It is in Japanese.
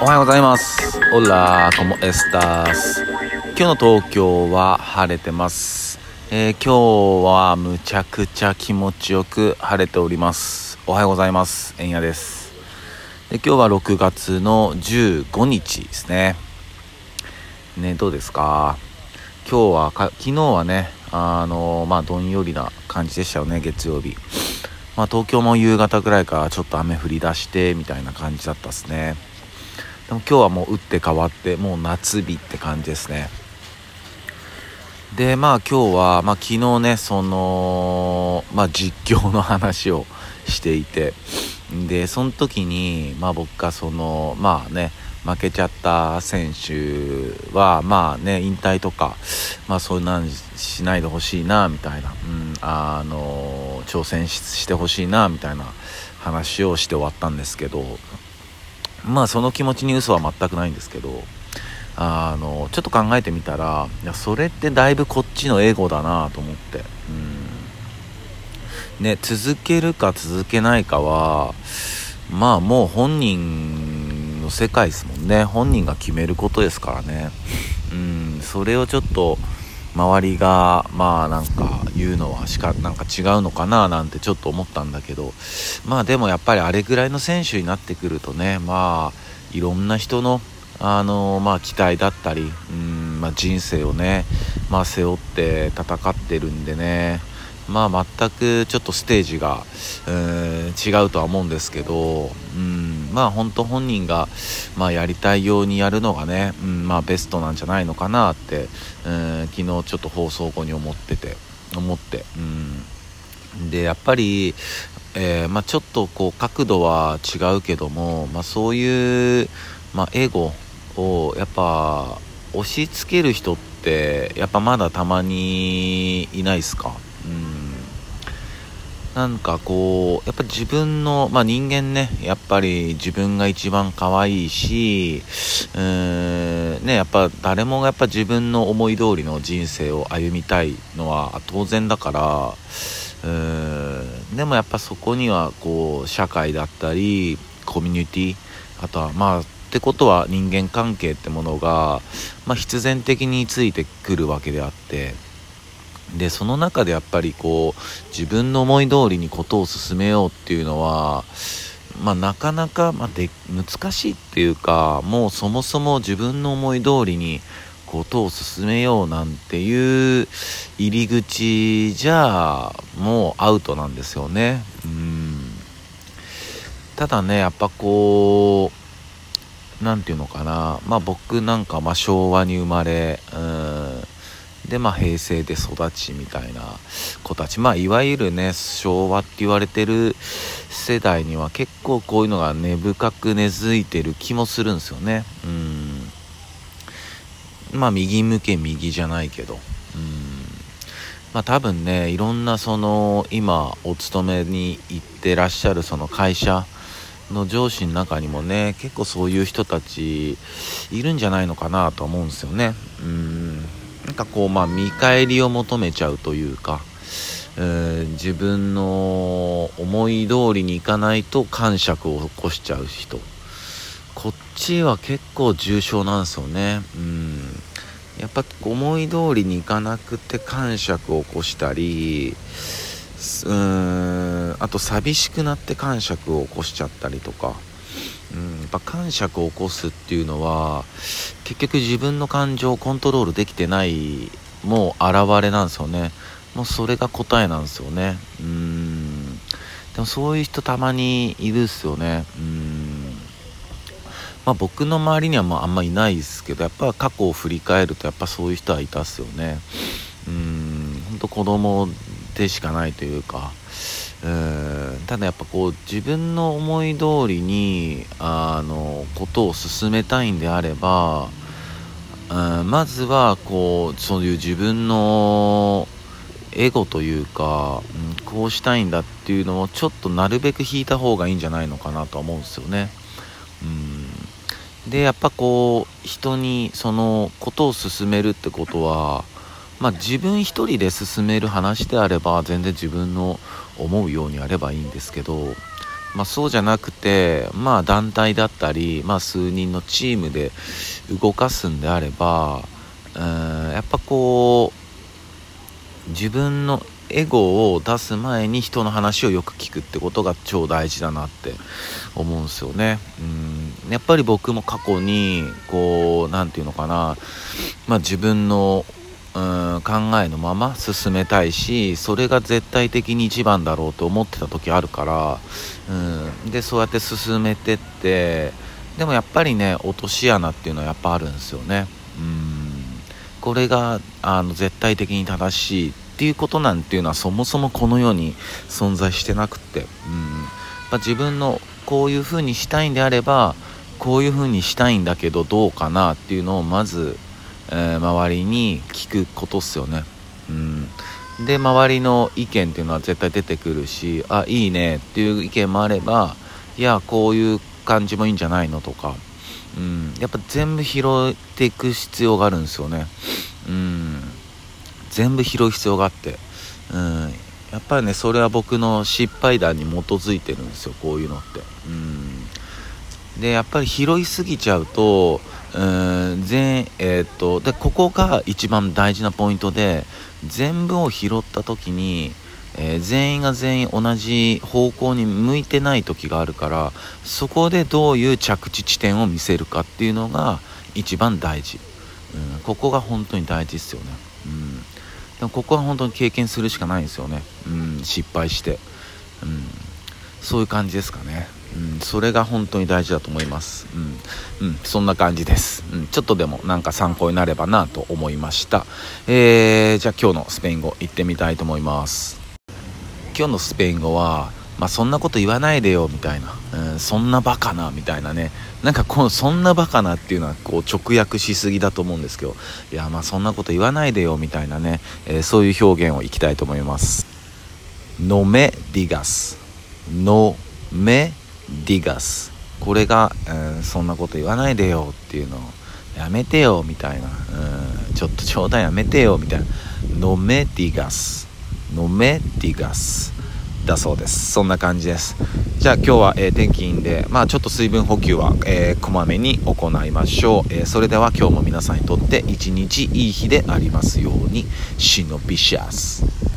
おはようございます。オラコモエスタース今日の東京は晴れてます、えー今日はむちゃくちゃ気持ちよく晴れております。おはようございます。えんやです。で今日は6月の15日ですね。ねどうですか？今日はか昨日はねあのまあどんよりな感じでしたよね月曜日。まあ東京も夕方ぐらいからちょっと雨降り出してみたいな感じだったですね。でも今日はもう打って変わってもう夏日って感じですね。でまあ今日は、まあ、昨日ねその、まあ、実況の話をしていてでその時に、まあ、僕がそのまあね負けちゃった選手はまあね引退とか、まあ、そういうなんしないでほしいなみたいな、うん、あの挑戦ししてほしいなみたいな話をして終わったんですけどまあその気持ちに嘘は全くないんですけどあのちょっと考えてみたらいやそれってだいぶこっちのエゴだなと思って、うん。ね、続けるか続けないかはまあもう本人の世界ですもんね。本人が決めることですからね、うん、それをちょっと周りがまあなんか言うのはしかなんか違うのかななんてちょっと思ったんだけどまあでもやっぱりあれぐらいの選手になってくるとねまあいろんな人のあのまあ期待だったりうん、まあ、人生をね、まあ、背負って戦ってるんでねまあ全くちょっとステージが、えー違うとは思うんですけど、うん、まあ本当本人が、まあ、やりたいようにやるのがね、うん、まあベストなんじゃないのかなって、うん、昨日ちょっと放送後に思ってて思って、うん、でやっぱり、えーまあ、ちょっとこう角度は違うけども、まあ、そういう、まあ、エゴをやっぱ押し付ける人ってやっぱまだたまにいないですか？なんかこうやっぱ自分の、まあ、人間ねやっぱり自分が一番可愛いしうーんねやっぱ誰もがやっぱ自分の思い通りの人生を歩みたいのは当然だからうーんでもやっぱそこにはこう社会だったりコミュニティあとはまあってことは人間関係ってものが、まあ、必然的についてくるわけであってでその中でやっぱりこう自分の思い通りにことを進めようっていうのは、まあ、なかなか、まあ、で難しいっていうかもうそもそも自分の思い通りにことを進めようなんていう入り口じゃもうアウトなんですよね。うん。ただねやっぱこうなんていうのかな。まあ僕なんかま昭和に生まれうん。でまあ平成で育ちみたいな子たち。まあいわゆるね昭和って言われてる世代には結構こういうのが根深く根付いてる気もするんですよね。うん。まあ右向け右じゃないけど。うん。まあ多分ねいろんなその今お勤めに行ってらっしゃるその会社の上司の中にもね結構そういう人たちいるんじゃないのかなと思うんですよね。うん。なんかこうまあ見返りを求めちゃうというか、えー自分の思い通りにいかないと感触を起こしちゃう人。こっちは結構重症なんですよね。うん。やっぱ思い通りにいかなくて感触を起こしたりうーん。あと寂しくなって感触を起こしちゃったりとか、っぱ感触を起こすっていうのは結局自分の感情をコントロールできてないもう現れなんですよね。もうそれが答えなんですよね。うん。でもそういう人たまにいるっすよね。うん。まあ僕の周りにはまああんまいないですけどやっぱ過去を振り返るとやっぱそういう人はいたっすよね。うん。本当子供でしかないというか。うんただやっぱこう自分の思い通りにあのことを進めたいんであればうんまずはこうそういう自分のエゴというか、ん、こうしたいんだっていうのをちょっとなるべく引いた方がいいんじゃないのかなとは思うんですよね。うん、でやっぱこう人にそのことを進めるってことはまあ、自分一人で進める話であれば全然自分の思うようにやればいいんですけどまあ、そうじゃなくて、まあ、団体だったり、まあ、数人のチームで動かすんであればうんやっぱこう自分のエゴを出す前に人の話をよく聞くってことが超大事だなって思うんですよね。うんやっぱり僕も過去にこう何て言うのかな、まあ、自分のうん考えのまま進めたいしそれが絶対的に一番だろうと思ってた時あるからうんでそうやって進めてってでもやっぱりね落とし穴っていうのはやっぱあるんですよね。うんこれがあの絶対的に正しいっていうことなんていうのはそもそもこの世に存在してなくってうんま自分のこういう風にしたいんであればこういう風にしたいんだけどどうかなっていうのをまずえー、周りに聞くことっすよね。うん、で周りの意見っていうのは絶対出てくるしあいいねっていう意見もあればいやこういう感じもいいんじゃないのとか、うん、やっぱ全部拾っていく必要があるんですよね。うん、全部拾う必要があって、うん、やっぱりねそれは僕の失敗談に基づいてるんですよこういうのって。うん、でやっぱり拾いすぎちゃうとうん全えー、っとでここが一番大事なポイントで全部を拾った時に、えー、全員が全員同じ方向に向いてない時があるからそこでどういう着地地点を見せるかっていうのが一番大事、うん、ここが本当に大事ですよね、うん、でもここは本当に経験するしかないんですよね、うん、失敗して、うん、そういう感じですかね。うん、それが本当に大事だと思います、うん、うん、そんな感じです、うん、ちょっとでもなんか参考になればなと思いました、えー、じゃあ今日のスペイン語行ってみたいと思います。今日のスペイン語はまあ、そんなこと言わないでよみたいな、うん、そんなバカなみたいなね。なんかこのそんなバカなっていうのはこう直訳しすぎだと思うんですけど。いやまあそんなこと言わないでよみたいなね、えー、そういう表現をいきたいと思います。No me digas No me ディガス。これが、うん、そんなこと言わないでよっていうのをやめてよみたいな、うん、ちょっと冗談やめてよみたいな。ノメディガス。ノメディガス。だそうです。そんな感じです。じゃあ今日は、えー、天気いいんでまあちょっと水分補給は、えー、こまめに行いましょう、えー、それでは今日も皆さんにとって一日いい日でありますように。シノビシャス。